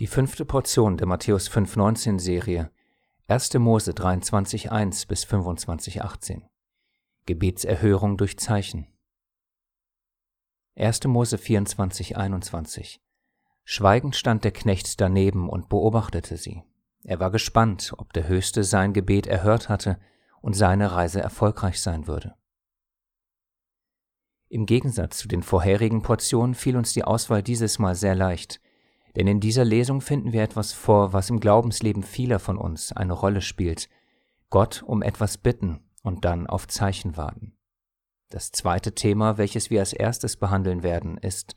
Die fünfte Portion der Matthäus 5,19 Serie 1. Mose 23,1 bis 25,18 Gebetserhörung durch Zeichen 1. Mose 24,21 Schweigend stand der Knecht daneben und beobachtete sie. Er war gespannt, ob der Höchste sein Gebet erhört hatte und seine Reise erfolgreich sein würde. Im Gegensatz zu den vorherigen Portionen fiel uns die Auswahl dieses Mal sehr leicht – denn in dieser Lesung finden wir etwas vor, was im Glaubensleben vieler von uns eine Rolle spielt. Gott um etwas bitten und dann auf Zeichen warten. Das zweite Thema, welches wir als erstes behandeln werden, ist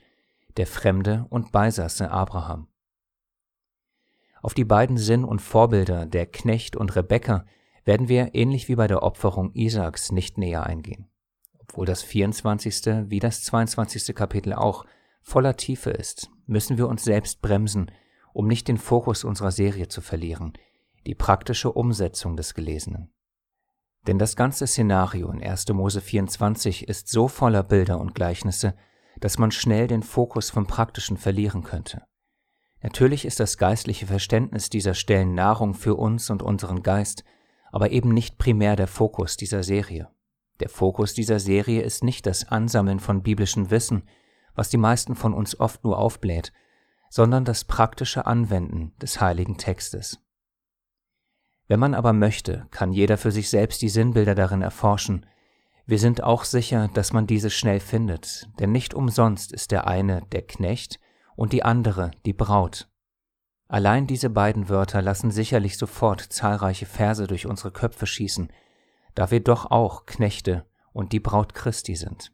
der Fremde und Beisasse Abraham. Auf die beiden Sinn und Vorbilder der Knecht und Rebekka werden wir ähnlich wie bei der Opferung Isaaks nicht näher eingehen. Obwohl das 24. wie das 22. Kapitel auch voller Tiefe ist, müssen wir uns selbst bremsen, um nicht den Fokus unserer Serie zu verlieren, die praktische Umsetzung des Gelesenen. Denn das ganze Szenario in 1. Mose 24 ist so voller Bilder und Gleichnisse, dass man schnell den Fokus vom Praktischen verlieren könnte. Natürlich ist das geistliche Verständnis dieser Stellen Nahrung für uns und unseren Geist, aber eben nicht primär der Fokus dieser Serie. Der Fokus dieser Serie ist nicht das Ansammeln von biblischem Wissen, was die meisten von uns oft nur aufbläht, sondern das praktische Anwenden des heiligen Textes. Wenn man aber möchte, kann jeder für sich selbst die Sinnbilder darin erforschen. Wir sind auch sicher, dass man diese schnell findet, denn nicht umsonst ist der eine der Knecht und die andere die Braut. Allein diese beiden Wörter lassen sicherlich sofort zahlreiche Verse durch unsere Köpfe schießen, da wir doch auch Knechte und die Braut Christi sind.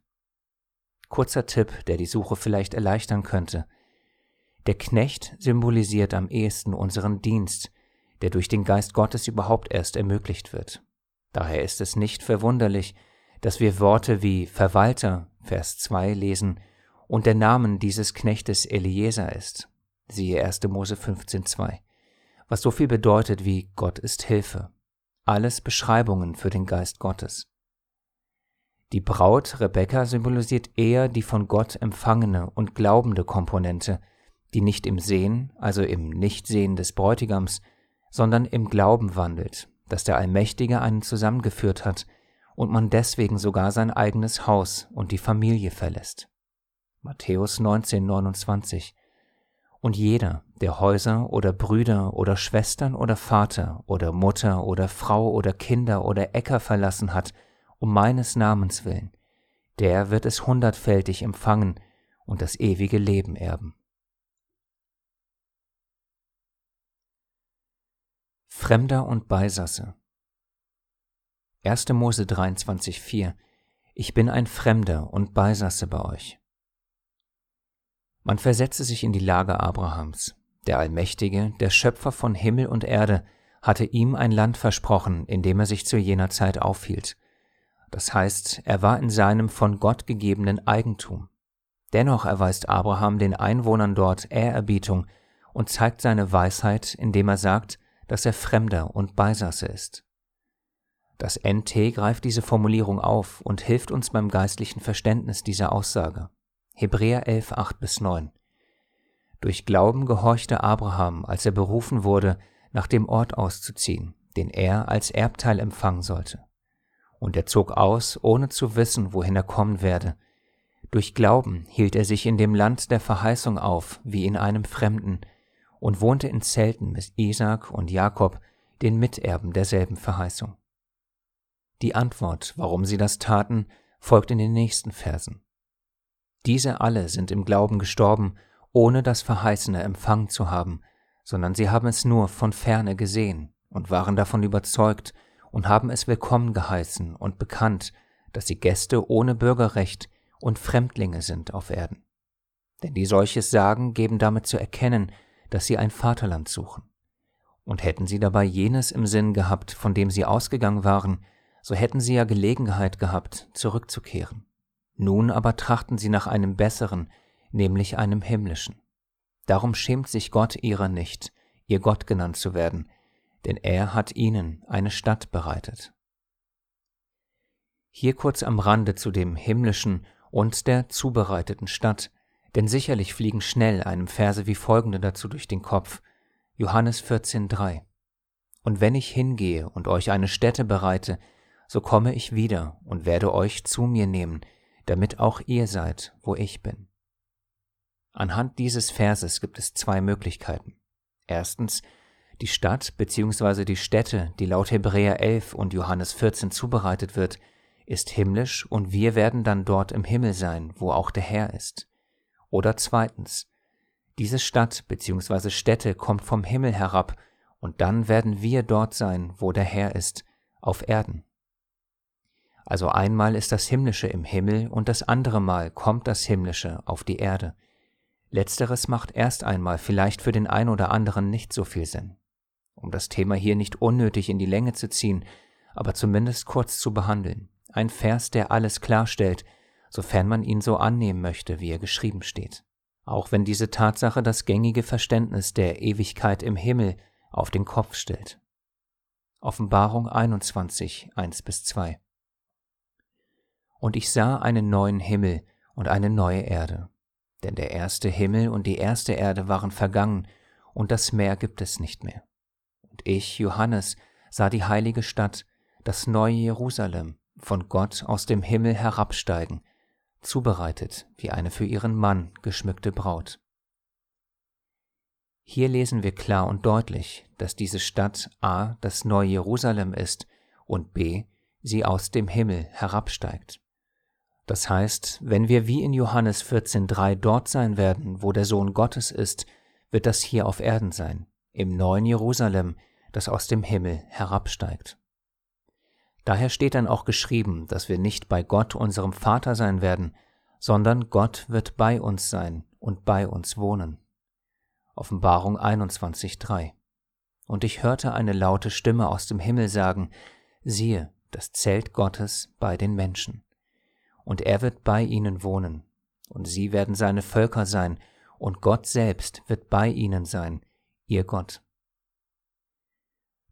Kurzer Tipp, der die Suche vielleicht erleichtern könnte. Der Knecht symbolisiert am ehesten unseren Dienst, der durch den Geist Gottes überhaupt erst ermöglicht wird. Daher ist es nicht verwunderlich, dass wir Worte wie Verwalter, Vers 2 lesen und der Name dieses Knechtes Eliezer ist. Siehe 1. Mose 15,2. Was so viel bedeutet wie Gott ist Hilfe. Alles Beschreibungen für den Geist Gottes. Die Braut Rebekka symbolisiert eher die von Gott empfangene und glaubende Komponente, die nicht im Sehen, also im Nichtsehen des Bräutigams, sondern im Glauben wandelt, dass der Allmächtige einen zusammengeführt hat und man deswegen sogar sein eigenes Haus und die Familie verlässt. Matthäus 19, 29 Und jeder, der Häuser oder Brüder oder Schwestern oder Vater oder Mutter oder Frau oder Kinder oder Äcker verlassen hat, um meines Namens willen, der wird es hundertfältig empfangen und das ewige Leben erben. Fremder und Beisasse 1. Mose 23,4 Ich bin ein Fremder und Beisasse bei euch. Man versetze sich in die Lage Abrahams. Der Allmächtige, der Schöpfer von Himmel und Erde, hatte ihm ein Land versprochen, in dem er sich zu jener Zeit aufhielt. Das heißt, er war in seinem von Gott gegebenen Eigentum. Dennoch erweist Abraham den Einwohnern dort Ehrerbietung und zeigt seine Weisheit, indem er sagt, dass er Fremder und Beisasse ist. Das NT greift diese Formulierung auf und hilft uns beim geistlichen Verständnis dieser Aussage. Hebräer 11, 8 bis 9. Durch Glauben gehorchte Abraham, als er berufen wurde, nach dem Ort auszuziehen, den er als Erbteil empfangen sollte und er zog aus, ohne zu wissen, wohin er kommen werde. Durch Glauben hielt er sich in dem Land der Verheißung auf, wie in einem Fremden, und wohnte in Zelten mit Isaak und Jakob, den Miterben derselben Verheißung. Die Antwort, warum sie das taten, folgt in den nächsten Versen. Diese alle sind im Glauben gestorben, ohne das Verheißene empfangen zu haben, sondern sie haben es nur von ferne gesehen und waren davon überzeugt und haben es willkommen geheißen und bekannt, dass sie Gäste ohne Bürgerrecht und Fremdlinge sind auf Erden. Denn die solches sagen, geben damit zu erkennen, dass sie ein Vaterland suchen. Und hätten sie dabei jenes im Sinn gehabt, von dem sie ausgegangen waren, so hätten sie ja Gelegenheit gehabt, zurückzukehren. Nun aber trachten sie nach einem besseren, nämlich einem himmlischen. Darum schämt sich Gott ihrer nicht, ihr Gott genannt zu werden, denn er hat ihnen eine Stadt bereitet. Hier kurz am Rande zu dem himmlischen und der zubereiteten Stadt, Denn sicherlich fliegen schnell einem Verse wie folgende dazu durch den Kopf. Johannes 14,3 Und wenn ich hingehe und euch eine Stätte bereite, so komme ich wieder und werde euch zu mir nehmen, damit auch ihr seid, wo ich bin. Anhand dieses Verses gibt es zwei Möglichkeiten. Erstens, die Stadt bzw. die Stätte, die laut Hebräer 11 und Johannes 14 zubereitet wird, ist himmlisch und wir werden dann dort im Himmel sein, wo auch der Herr ist. Oder zweitens, diese Stadt bzw. Stätte kommt vom Himmel herab und dann werden wir dort sein, wo der Herr ist, auf Erden. Also einmal ist das Himmlische im Himmel und das andere Mal kommt das Himmlische auf die Erde. Letzteres macht erst einmal vielleicht für den einen oder anderen nicht so viel Sinn. Um das Thema hier nicht unnötig in die Länge zu ziehen, aber zumindest kurz zu behandeln. Ein Vers, der alles klarstellt, sofern man ihn so annehmen möchte, wie er geschrieben steht. Auch wenn diese Tatsache das gängige Verständnis der Ewigkeit im Himmel auf den Kopf stellt. Offenbarung 21, 1 bis 2 und ich sah einen neuen Himmel und eine neue Erde. Denn der erste Himmel und die erste Erde waren vergangen, und das Meer gibt es nicht mehr. Und ich, Johannes, sah die heilige Stadt, das neue Jerusalem, von Gott aus dem Himmel herabsteigen, zubereitet wie eine für ihren Mann geschmückte Braut. Hier lesen wir klar und deutlich, dass diese Stadt a. das neue Jerusalem ist und b. sie aus dem Himmel herabsteigt. Das heißt, wenn wir wie in Johannes 14.3 dort sein werden, wo der Sohn Gottes ist, wird das hier auf Erden sein, im neuen Jerusalem, das aus dem Himmel herabsteigt. Daher steht dann auch geschrieben, dass wir nicht bei Gott unserem Vater sein werden, sondern Gott wird bei uns sein und bei uns wohnen. Offenbarung 21.3 Und ich hörte eine laute Stimme aus dem Himmel sagen, siehe, das Zelt Gottes bei den Menschen. Und er wird bei ihnen wohnen, und sie werden seine Völker sein, und Gott selbst wird bei ihnen sein, ihr Gott.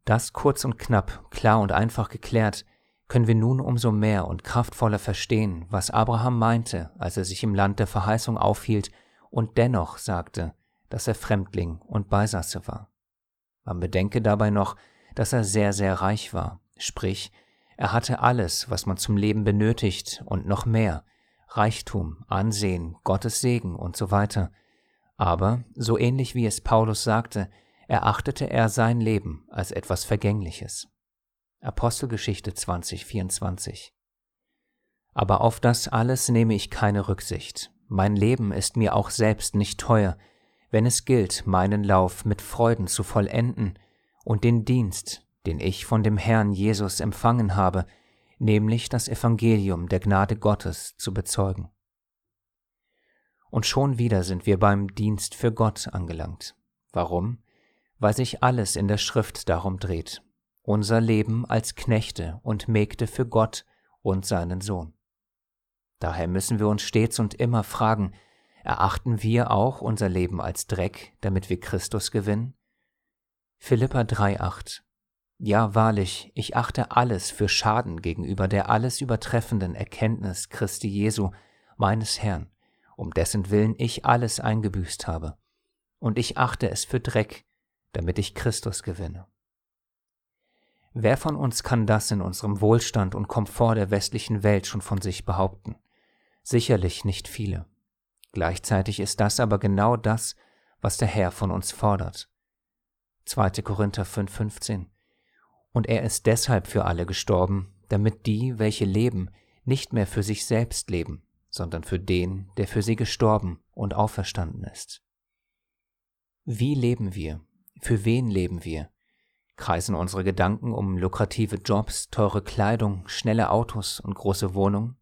Das kurz und knapp, klar und einfach geklärt, können wir nun umso mehr und kraftvoller verstehen, was Abraham meinte, als er sich im Land der Verheißung aufhielt und dennoch sagte, dass er Fremdling und Beisasse war. Man bedenke dabei noch, dass er sehr, sehr reich war, sprich, er hatte alles, was man zum Leben benötigt und noch mehr, Reichtum, Ansehen, Gottes Segen und so weiter. Aber, so ähnlich wie es Paulus sagte, erachtete er sein Leben als etwas Vergängliches. Apostelgeschichte 2024 Aber auf das alles nehme ich keine Rücksicht. Mein Leben ist mir auch selbst nicht teuer, wenn es gilt, meinen Lauf mit Freuden zu vollenden und den Dienst, den ich von dem Herrn Jesus empfangen habe, nämlich das Evangelium der Gnade Gottes zu bezeugen. Und schon wieder sind wir beim Dienst für Gott angelangt. Warum? Weil sich alles in der Schrift darum dreht. Unser Leben als Knechte und Mägde für Gott und seinen Sohn. Daher müssen wir uns stets und immer fragen, erachten wir auch unser Leben als Dreck, damit wir Christus gewinnen? Philippa 3,8 ja, wahrlich, ich achte alles für Schaden gegenüber der alles übertreffenden Erkenntnis Christi Jesu, meines Herrn, um dessen Willen ich alles eingebüßt habe. Und ich achte es für Dreck, damit ich Christus gewinne. Wer von uns kann das in unserem Wohlstand und Komfort der westlichen Welt schon von sich behaupten? Sicherlich nicht viele. Gleichzeitig ist das aber genau das, was der Herr von uns fordert. 2. Korinther 5,15 und er ist deshalb für alle gestorben, damit die, welche leben, nicht mehr für sich selbst leben, sondern für den, der für sie gestorben und auferstanden ist. Wie leben wir? Für wen leben wir? Kreisen unsere Gedanken um lukrative Jobs, teure Kleidung, schnelle Autos und große Wohnungen?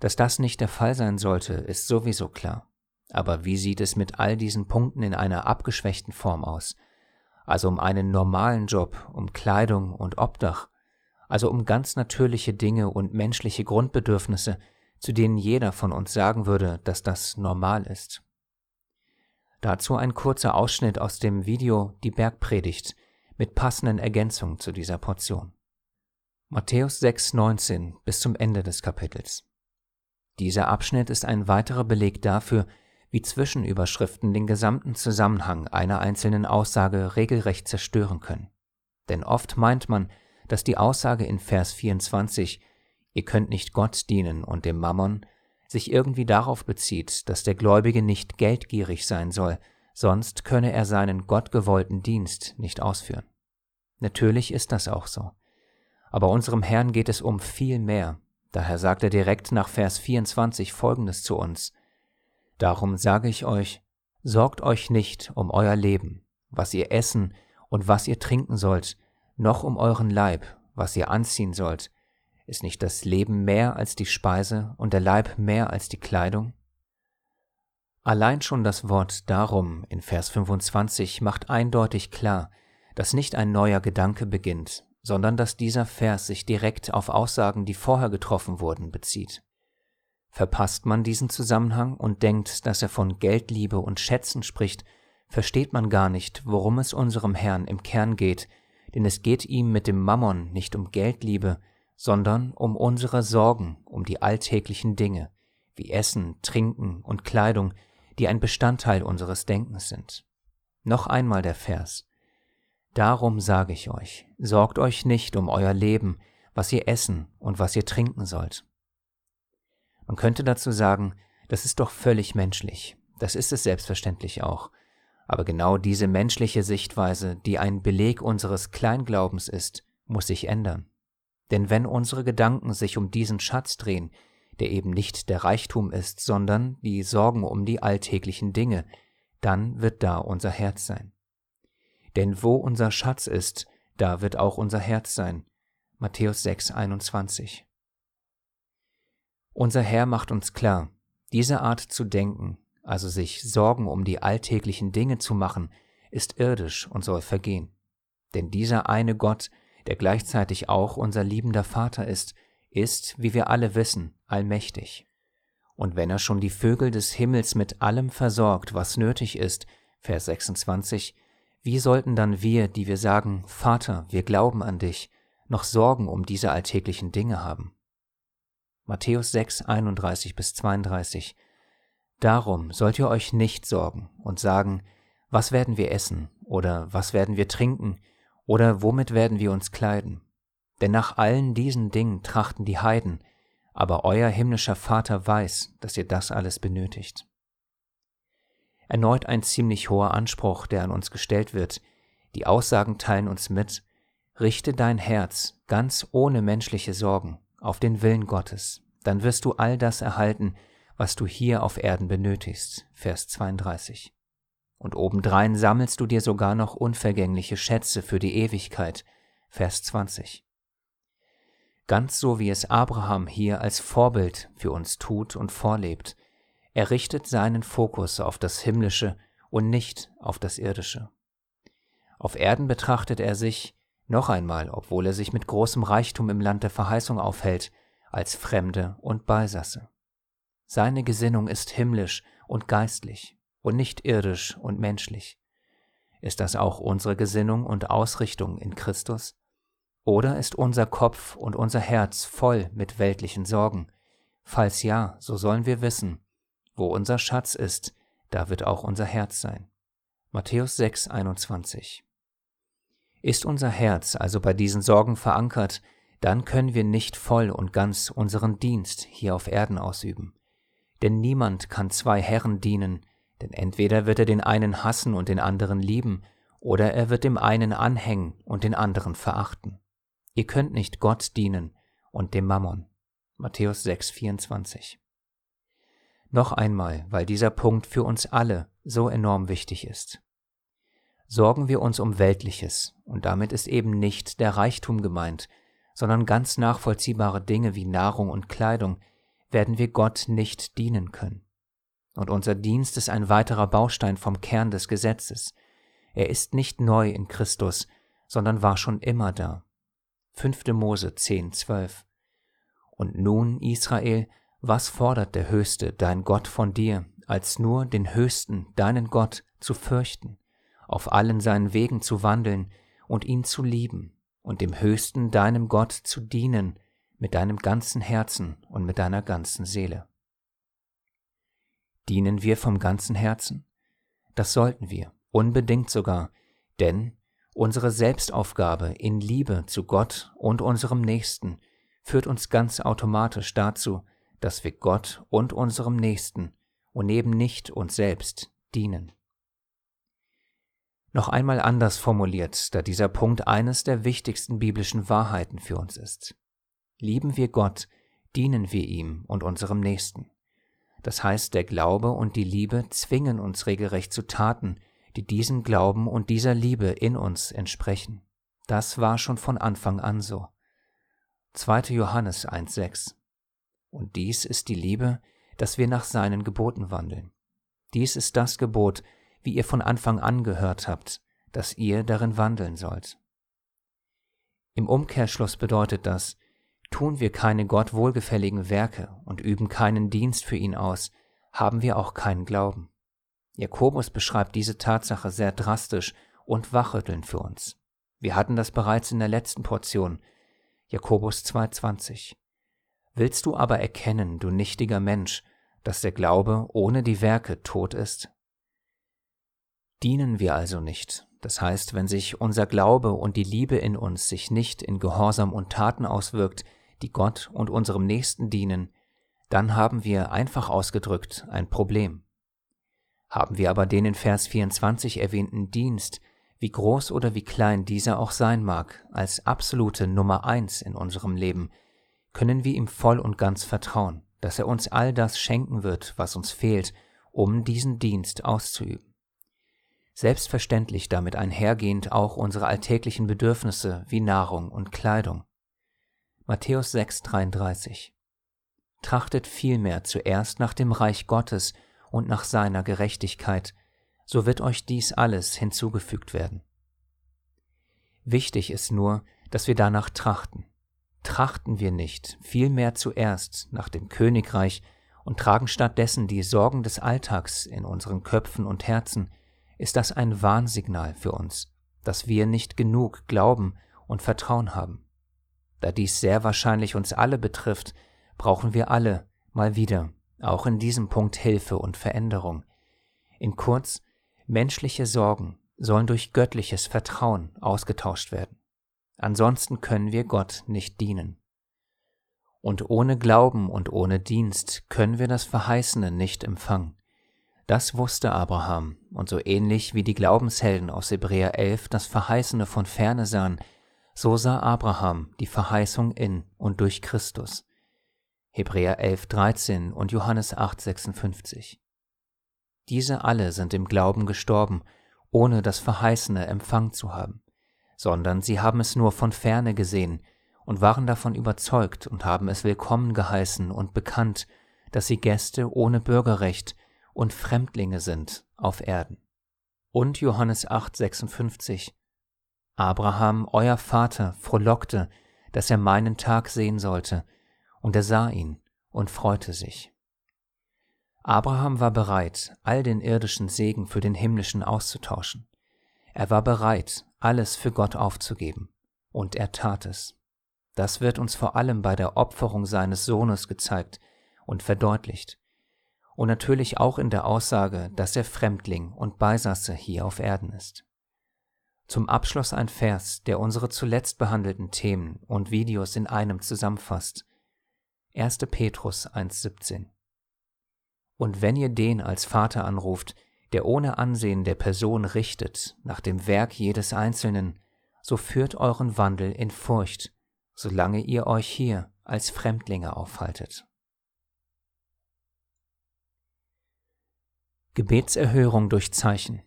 Dass das nicht der Fall sein sollte, ist sowieso klar. Aber wie sieht es mit all diesen Punkten in einer abgeschwächten Form aus, also um einen normalen Job, um Kleidung und Obdach, also um ganz natürliche Dinge und menschliche Grundbedürfnisse, zu denen jeder von uns sagen würde, dass das normal ist. Dazu ein kurzer Ausschnitt aus dem Video Die Bergpredigt mit passenden Ergänzungen zu dieser Portion. Matthäus 6,19 bis zum Ende des Kapitels. Dieser Abschnitt ist ein weiterer Beleg dafür, wie Zwischenüberschriften den gesamten Zusammenhang einer einzelnen Aussage regelrecht zerstören können. Denn oft meint man, dass die Aussage in Vers 24, ihr könnt nicht Gott dienen und dem Mammon, sich irgendwie darauf bezieht, dass der Gläubige nicht geldgierig sein soll, sonst könne er seinen gottgewollten Dienst nicht ausführen. Natürlich ist das auch so. Aber unserem Herrn geht es um viel mehr. Daher sagt er direkt nach Vers 24 Folgendes zu uns. Darum sage ich euch, sorgt euch nicht um euer Leben, was ihr essen und was ihr trinken sollt, noch um euren Leib, was ihr anziehen sollt. Ist nicht das Leben mehr als die Speise und der Leib mehr als die Kleidung? Allein schon das Wort darum in Vers 25 macht eindeutig klar, dass nicht ein neuer Gedanke beginnt, sondern dass dieser Vers sich direkt auf Aussagen, die vorher getroffen wurden, bezieht. Verpasst man diesen Zusammenhang und denkt, dass er von Geldliebe und Schätzen spricht, versteht man gar nicht, worum es unserem Herrn im Kern geht, denn es geht ihm mit dem Mammon nicht um Geldliebe, sondern um unsere Sorgen, um die alltäglichen Dinge, wie Essen, Trinken und Kleidung, die ein Bestandteil unseres Denkens sind. Noch einmal der Vers. Darum sage ich euch, sorgt euch nicht um euer Leben, was ihr essen und was ihr trinken sollt. Man könnte dazu sagen, das ist doch völlig menschlich, das ist es selbstverständlich auch, aber genau diese menschliche Sichtweise, die ein Beleg unseres Kleinglaubens ist, muss sich ändern. Denn wenn unsere Gedanken sich um diesen Schatz drehen, der eben nicht der Reichtum ist, sondern die Sorgen um die alltäglichen Dinge, dann wird da unser Herz sein. Denn wo unser Schatz ist, da wird auch unser Herz sein. Matthäus 6, 21. Unser Herr macht uns klar, diese Art zu denken, also sich Sorgen um die alltäglichen Dinge zu machen, ist irdisch und soll vergehen. Denn dieser eine Gott, der gleichzeitig auch unser liebender Vater ist, ist, wie wir alle wissen, allmächtig. Und wenn er schon die Vögel des Himmels mit allem versorgt, was nötig ist, Vers 26, wie sollten dann wir, die wir sagen, Vater, wir glauben an dich, noch Sorgen um diese alltäglichen Dinge haben? Matthäus 6, 31 bis 32 Darum sollt ihr euch nicht sorgen und sagen, was werden wir essen oder was werden wir trinken oder womit werden wir uns kleiden? Denn nach allen diesen Dingen trachten die Heiden, aber euer himmlischer Vater weiß, dass ihr das alles benötigt. Erneut ein ziemlich hoher Anspruch, der an uns gestellt wird. Die Aussagen teilen uns mit, richte dein Herz ganz ohne menschliche Sorgen auf den Willen Gottes, dann wirst du all das erhalten, was du hier auf Erden benötigst. Vers 32. Und obendrein sammelst du dir sogar noch unvergängliche Schätze für die Ewigkeit. Vers 20. Ganz so wie es Abraham hier als Vorbild für uns tut und vorlebt. Er richtet seinen Fokus auf das Himmlische und nicht auf das Irdische. Auf Erden betrachtet er sich, noch einmal, obwohl er sich mit großem Reichtum im Land der Verheißung aufhält, als Fremde und Beisasse. Seine Gesinnung ist himmlisch und geistlich und nicht irdisch und menschlich. Ist das auch unsere Gesinnung und Ausrichtung in Christus? Oder ist unser Kopf und unser Herz voll mit weltlichen Sorgen? Falls ja, so sollen wir wissen, wo unser Schatz ist, da wird auch unser Herz sein. Matthäus 6, 21. Ist unser Herz also bei diesen Sorgen verankert, dann können wir nicht voll und ganz unseren Dienst hier auf Erden ausüben. Denn niemand kann zwei Herren dienen, denn entweder wird er den einen hassen und den anderen lieben, oder er wird dem einen anhängen und den anderen verachten. Ihr könnt nicht Gott dienen und dem Mammon. Matthäus 6, 24. Noch einmal, weil dieser Punkt für uns alle so enorm wichtig ist. Sorgen wir uns um Weltliches, und damit ist eben nicht der Reichtum gemeint, sondern ganz nachvollziehbare Dinge wie Nahrung und Kleidung, werden wir Gott nicht dienen können. Und unser Dienst ist ein weiterer Baustein vom Kern des Gesetzes. Er ist nicht neu in Christus, sondern war schon immer da. 5. Mose 10, 12. Und nun, Israel, was fordert der Höchste, dein Gott, von dir, als nur den Höchsten, deinen Gott, zu fürchten, auf allen seinen Wegen zu wandeln und ihn zu lieben und dem Höchsten, deinem Gott, zu dienen, mit deinem ganzen Herzen und mit deiner ganzen Seele. Dienen wir vom ganzen Herzen? Das sollten wir, unbedingt sogar, denn unsere Selbstaufgabe in Liebe zu Gott und unserem Nächsten führt uns ganz automatisch dazu, dass wir Gott und unserem Nächsten und eben nicht uns selbst dienen. Noch einmal anders formuliert, da dieser Punkt eines der wichtigsten biblischen Wahrheiten für uns ist. Lieben wir Gott, dienen wir ihm und unserem Nächsten. Das heißt, der Glaube und die Liebe zwingen uns regelrecht zu Taten, die diesem Glauben und dieser Liebe in uns entsprechen. Das war schon von Anfang an so. 2. Johannes 1.6 Und dies ist die Liebe, dass wir nach seinen Geboten wandeln. Dies ist das Gebot, wie ihr von Anfang an gehört habt, dass ihr darin wandeln sollt. Im Umkehrschluss bedeutet das, tun wir keine Gott wohlgefälligen Werke und üben keinen Dienst für ihn aus, haben wir auch keinen Glauben. Jakobus beschreibt diese Tatsache sehr drastisch und wachrüttelnd für uns. Wir hatten das bereits in der letzten Portion, Jakobus 2,20. Willst du aber erkennen, du nichtiger Mensch, dass der Glaube ohne die Werke tot ist? Dienen wir also nicht, das heißt, wenn sich unser Glaube und die Liebe in uns sich nicht in Gehorsam und Taten auswirkt, die Gott und unserem Nächsten dienen, dann haben wir einfach ausgedrückt ein Problem. Haben wir aber den in Vers 24 erwähnten Dienst, wie groß oder wie klein dieser auch sein mag, als absolute Nummer eins in unserem Leben, können wir ihm voll und ganz vertrauen, dass er uns all das schenken wird, was uns fehlt, um diesen Dienst auszuüben selbstverständlich damit einhergehend auch unsere alltäglichen Bedürfnisse wie Nahrung und Kleidung. Matthäus 6,33 Trachtet vielmehr zuerst nach dem Reich Gottes und nach seiner Gerechtigkeit, so wird euch dies alles hinzugefügt werden. Wichtig ist nur, dass wir danach trachten. Trachten wir nicht vielmehr zuerst nach dem Königreich und tragen stattdessen die Sorgen des Alltags in unseren Köpfen und Herzen, ist das ein Warnsignal für uns, dass wir nicht genug Glauben und Vertrauen haben. Da dies sehr wahrscheinlich uns alle betrifft, brauchen wir alle mal wieder auch in diesem Punkt Hilfe und Veränderung. In kurz, menschliche Sorgen sollen durch göttliches Vertrauen ausgetauscht werden. Ansonsten können wir Gott nicht dienen. Und ohne Glauben und ohne Dienst können wir das Verheißene nicht empfangen. Das wusste Abraham, und so ähnlich wie die Glaubenshelden aus Hebräer 11 das Verheißene von ferne sahen, so sah Abraham die Verheißung in und durch Christus. Hebräer 11, 13 und Johannes 8, 56. Diese alle sind im Glauben gestorben, ohne das Verheißene empfangen zu haben, sondern sie haben es nur von ferne gesehen und waren davon überzeugt und haben es willkommen geheißen und bekannt, dass sie Gäste ohne Bürgerrecht und Fremdlinge sind auf Erden. Und Johannes 8, 56. Abraham, euer Vater, frohlockte, dass er meinen Tag sehen sollte, und er sah ihn und freute sich. Abraham war bereit, all den irdischen Segen für den himmlischen auszutauschen. Er war bereit, alles für Gott aufzugeben, und er tat es. Das wird uns vor allem bei der Opferung seines Sohnes gezeigt und verdeutlicht, und natürlich auch in der Aussage, dass er Fremdling und Beisasse hier auf Erden ist. Zum Abschluss ein Vers, der unsere zuletzt behandelten Themen und Videos in einem zusammenfasst. 1. Petrus 1.17 Und wenn ihr den als Vater anruft, der ohne Ansehen der Person richtet, nach dem Werk jedes Einzelnen, so führt euren Wandel in Furcht, solange ihr euch hier als Fremdlinge aufhaltet. Gebetserhörung durch Zeichen.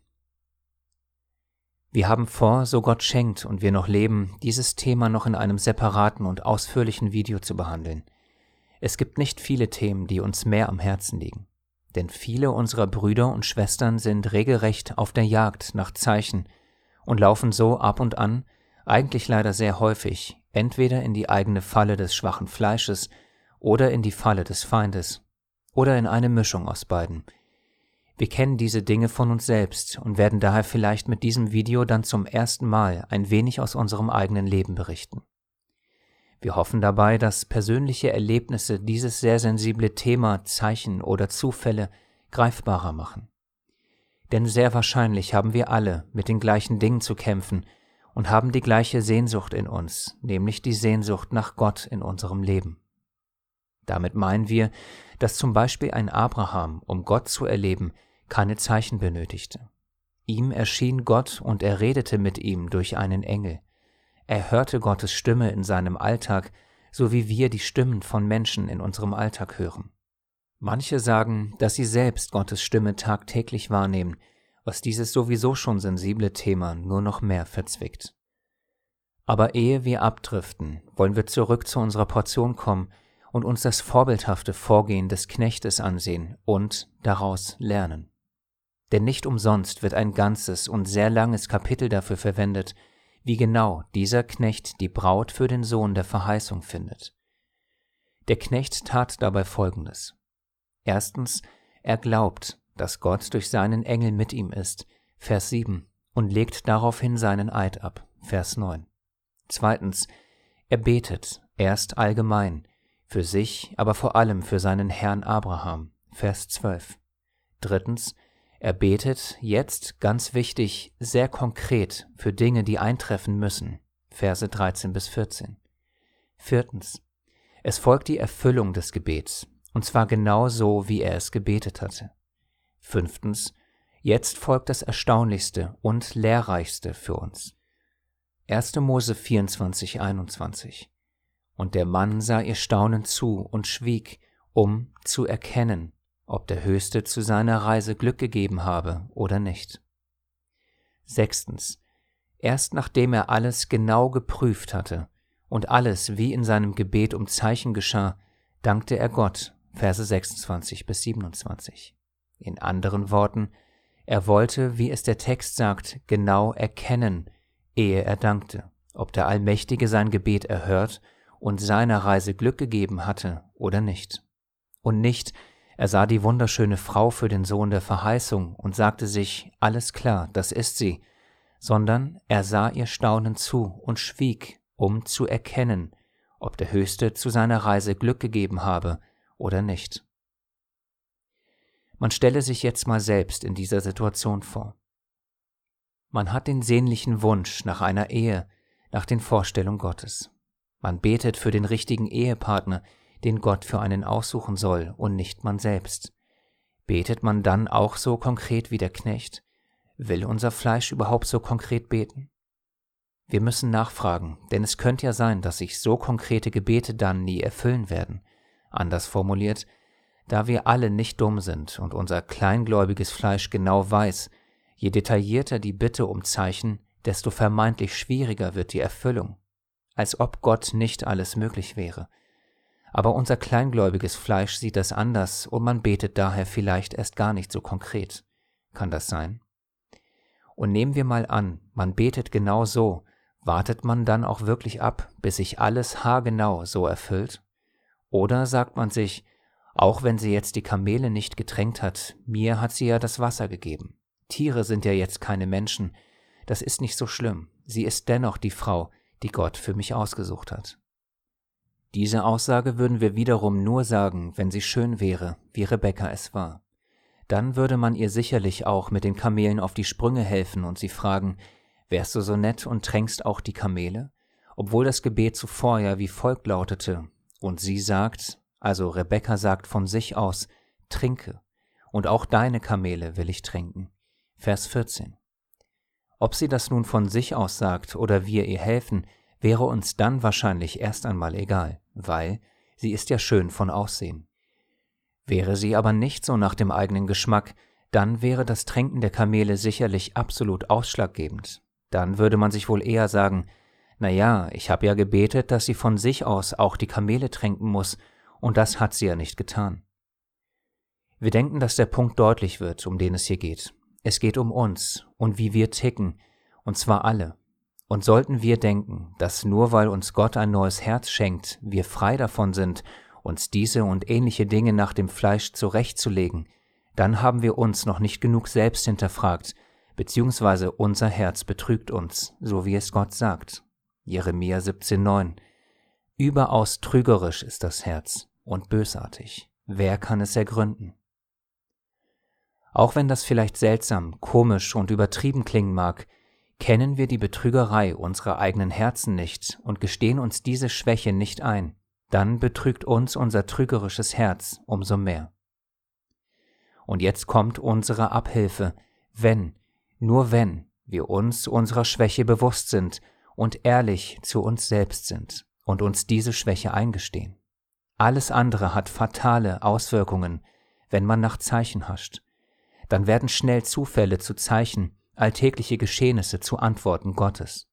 Wir haben vor, so Gott schenkt und wir noch leben, dieses Thema noch in einem separaten und ausführlichen Video zu behandeln. Es gibt nicht viele Themen, die uns mehr am Herzen liegen, denn viele unserer Brüder und Schwestern sind regelrecht auf der Jagd nach Zeichen und laufen so ab und an, eigentlich leider sehr häufig, entweder in die eigene Falle des schwachen Fleisches oder in die Falle des Feindes oder in eine Mischung aus beiden – wir kennen diese Dinge von uns selbst und werden daher vielleicht mit diesem Video dann zum ersten Mal ein wenig aus unserem eigenen Leben berichten. Wir hoffen dabei, dass persönliche Erlebnisse dieses sehr sensible Thema Zeichen oder Zufälle greifbarer machen. Denn sehr wahrscheinlich haben wir alle mit den gleichen Dingen zu kämpfen und haben die gleiche Sehnsucht in uns, nämlich die Sehnsucht nach Gott in unserem Leben. Damit meinen wir, dass zum Beispiel ein Abraham, um Gott zu erleben, keine Zeichen benötigte. Ihm erschien Gott und er redete mit ihm durch einen Engel. Er hörte Gottes Stimme in seinem Alltag, so wie wir die Stimmen von Menschen in unserem Alltag hören. Manche sagen, dass sie selbst Gottes Stimme tagtäglich wahrnehmen, was dieses sowieso schon sensible Thema nur noch mehr verzwickt. Aber ehe wir abdriften, wollen wir zurück zu unserer Portion kommen und uns das vorbildhafte Vorgehen des Knechtes ansehen und daraus lernen. Denn nicht umsonst wird ein ganzes und sehr langes Kapitel dafür verwendet, wie genau dieser Knecht die Braut für den Sohn der Verheißung findet. Der Knecht tat dabei Folgendes. Erstens, er glaubt, dass Gott durch seinen Engel mit ihm ist, Vers 7, und legt daraufhin seinen Eid ab, Vers 9. Zweitens, er betet, erst allgemein, für sich, aber vor allem für seinen Herrn Abraham, Vers 12. Drittens, er betet jetzt, ganz wichtig, sehr konkret für Dinge, die eintreffen müssen, Verse 13 bis 14. Viertens, es folgt die Erfüllung des Gebets, und zwar genau so, wie er es gebetet hatte. Fünftens, jetzt folgt das Erstaunlichste und Lehrreichste für uns. 1. Mose 24, 21. Und der Mann sah ihr staunend zu und schwieg, um zu erkennen, ob der Höchste zu seiner Reise Glück gegeben habe oder nicht. Sechstens. Erst nachdem er alles genau geprüft hatte und alles wie in seinem Gebet um Zeichen geschah, dankte er Gott Verse 26 bis 27. In anderen Worten, er wollte, wie es der Text sagt, genau erkennen, ehe er dankte, ob der Allmächtige sein Gebet erhört und seiner Reise Glück gegeben hatte oder nicht. Und nicht, er sah die wunderschöne Frau für den Sohn der Verheißung und sagte sich, alles klar, das ist sie, sondern er sah ihr staunend zu und schwieg, um zu erkennen, ob der Höchste zu seiner Reise Glück gegeben habe oder nicht. Man stelle sich jetzt mal selbst in dieser Situation vor. Man hat den sehnlichen Wunsch nach einer Ehe, nach den Vorstellungen Gottes. Man betet für den richtigen Ehepartner, den Gott für einen aussuchen soll und nicht man selbst. Betet man dann auch so konkret wie der Knecht? Will unser Fleisch überhaupt so konkret beten? Wir müssen nachfragen, denn es könnte ja sein, dass sich so konkrete Gebete dann nie erfüllen werden. Anders formuliert, da wir alle nicht dumm sind und unser kleingläubiges Fleisch genau weiß, je detaillierter die Bitte um Zeichen, desto vermeintlich schwieriger wird die Erfüllung, als ob Gott nicht alles möglich wäre. Aber unser kleingläubiges Fleisch sieht das anders und man betet daher vielleicht erst gar nicht so konkret. Kann das sein? Und nehmen wir mal an, man betet genau so, wartet man dann auch wirklich ab, bis sich alles haargenau so erfüllt? Oder sagt man sich, auch wenn sie jetzt die Kamele nicht getränkt hat, mir hat sie ja das Wasser gegeben. Tiere sind ja jetzt keine Menschen, das ist nicht so schlimm, sie ist dennoch die Frau, die Gott für mich ausgesucht hat. Diese Aussage würden wir wiederum nur sagen, wenn sie schön wäre, wie Rebekka es war. Dann würde man ihr sicherlich auch mit den Kamelen auf die Sprünge helfen und sie fragen, wärst du so nett und tränkst auch die Kamele? Obwohl das Gebet zuvor ja wie folgt lautete, und sie sagt, also Rebekka sagt von sich aus, trinke, und auch deine Kamele will ich trinken. Vers 14. Ob sie das nun von sich aus sagt oder wir ihr helfen, wäre uns dann wahrscheinlich erst einmal egal, weil sie ist ja schön von Aussehen. Wäre sie aber nicht so nach dem eigenen Geschmack, dann wäre das Tränken der Kamele sicherlich absolut ausschlaggebend. Dann würde man sich wohl eher sagen, na ja, ich habe ja gebetet, dass sie von sich aus auch die Kamele tränken muss, und das hat sie ja nicht getan. Wir denken, dass der Punkt deutlich wird, um den es hier geht. Es geht um uns und wie wir ticken, und zwar alle. Und sollten wir denken, dass nur weil uns Gott ein neues Herz schenkt, wir frei davon sind, uns diese und ähnliche Dinge nach dem Fleisch zurechtzulegen, dann haben wir uns noch nicht genug selbst hinterfragt, beziehungsweise unser Herz betrügt uns, so wie es Gott sagt. Jeremia 17,9 Überaus trügerisch ist das Herz und bösartig. Wer kann es ergründen? Auch wenn das vielleicht seltsam, komisch und übertrieben klingen mag, kennen wir die Betrügerei unserer eigenen Herzen nicht und gestehen uns diese Schwäche nicht ein, dann betrügt uns unser trügerisches Herz umso mehr. Und jetzt kommt unsere Abhilfe, wenn, nur wenn wir uns unserer Schwäche bewusst sind und ehrlich zu uns selbst sind und uns diese Schwäche eingestehen. Alles andere hat fatale Auswirkungen, wenn man nach Zeichen hascht. Dann werden schnell Zufälle zu Zeichen, alltägliche Geschehnisse zu Antworten Gottes.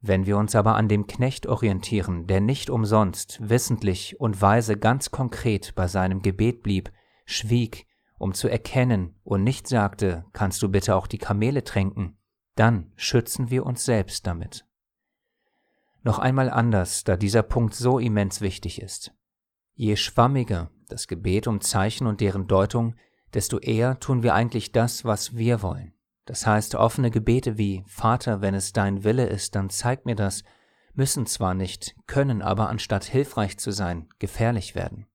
Wenn wir uns aber an dem Knecht orientieren, der nicht umsonst, wissentlich und weise ganz konkret bei seinem Gebet blieb, schwieg, um zu erkennen und nicht sagte, kannst du bitte auch die Kamele tränken, dann schützen wir uns selbst damit. Noch einmal anders, da dieser Punkt so immens wichtig ist. Je schwammiger das Gebet um Zeichen und deren Deutung, desto eher tun wir eigentlich das, was wir wollen. Das heißt, offene Gebete wie Vater, wenn es dein Wille ist, dann zeig mir das, müssen zwar nicht, können aber anstatt hilfreich zu sein, gefährlich werden.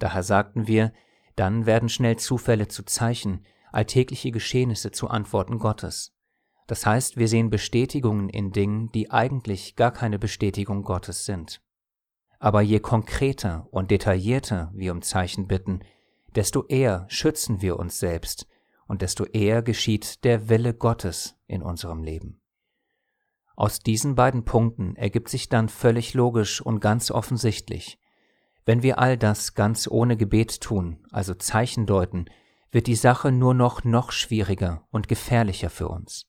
Daher sagten wir, dann werden schnell Zufälle zu Zeichen, alltägliche Geschehnisse zu Antworten Gottes. Das heißt, wir sehen Bestätigungen in Dingen, die eigentlich gar keine Bestätigung Gottes sind. Aber je konkreter und detaillierter wir um Zeichen bitten, desto eher schützen wir uns selbst und desto eher geschieht der Wille Gottes in unserem Leben. Aus diesen beiden Punkten ergibt sich dann völlig logisch und ganz offensichtlich, wenn wir all das ganz ohne Gebet tun, also Zeichen deuten, wird die Sache nur noch noch schwieriger und gefährlicher für uns.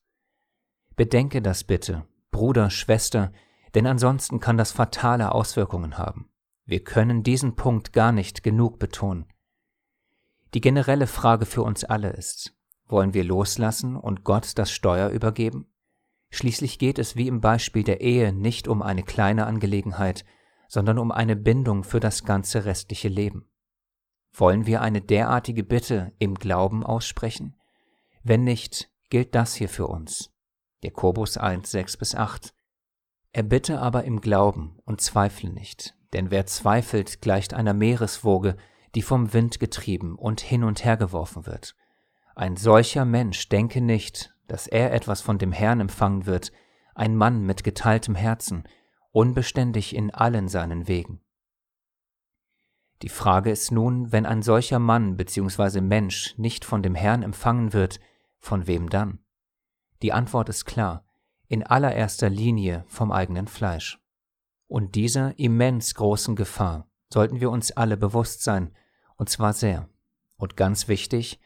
Bedenke das bitte, Bruder, Schwester, denn ansonsten kann das fatale Auswirkungen haben. Wir können diesen Punkt gar nicht genug betonen. Die generelle Frage für uns alle ist, wollen wir loslassen und Gott das Steuer übergeben? Schließlich geht es wie im Beispiel der Ehe nicht um eine kleine Angelegenheit, sondern um eine Bindung für das ganze restliche Leben. Wollen wir eine derartige Bitte im Glauben aussprechen? Wenn nicht, gilt das hier für uns. Jakobus 1, 6 bis 8. Erbitte aber im Glauben und zweifle nicht, denn wer zweifelt, gleicht einer Meereswoge, die vom Wind getrieben und hin und her geworfen wird. Ein solcher Mensch denke nicht, dass er etwas von dem Herrn empfangen wird, ein Mann mit geteiltem Herzen, unbeständig in allen seinen Wegen. Die Frage ist nun, wenn ein solcher Mann bzw. Mensch nicht von dem Herrn empfangen wird, von wem dann? Die Antwort ist klar, in allererster Linie vom eigenen Fleisch. Und dieser immens großen Gefahr sollten wir uns alle bewusst sein, und zwar sehr. Und ganz wichtig,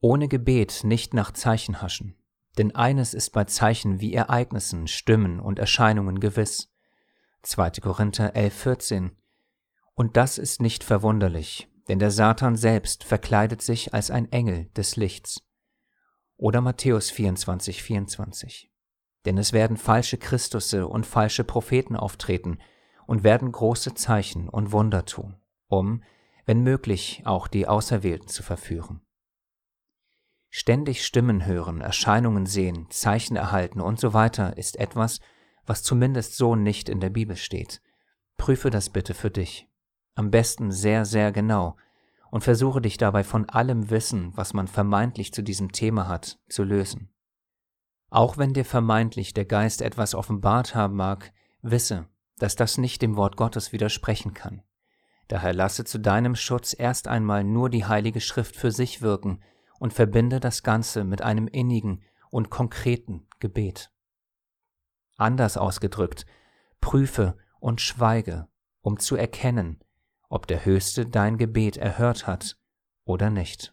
ohne Gebet nicht nach Zeichen haschen. Denn eines ist bei Zeichen wie Ereignissen, Stimmen und Erscheinungen gewiss. 2. Korinther 11, 14. Und das ist nicht verwunderlich, denn der Satan selbst verkleidet sich als ein Engel des Lichts. Oder Matthäus 24, 24. Denn es werden falsche Christusse und falsche Propheten auftreten und werden große Zeichen und Wunder tun, um, wenn möglich, auch die Auserwählten zu verführen. Ständig Stimmen hören, Erscheinungen sehen, Zeichen erhalten und so weiter ist etwas, was zumindest so nicht in der Bibel steht. Prüfe das bitte für dich. Am besten sehr, sehr genau und versuche dich dabei von allem Wissen, was man vermeintlich zu diesem Thema hat, zu lösen. Auch wenn dir vermeintlich der Geist etwas offenbart haben mag, wisse, dass das nicht dem Wort Gottes widersprechen kann. Daher lasse zu deinem Schutz erst einmal nur die Heilige Schrift für sich wirken und verbinde das Ganze mit einem innigen und konkreten Gebet. Anders ausgedrückt, prüfe und schweige, um zu erkennen, ob der Höchste dein Gebet erhört hat oder nicht.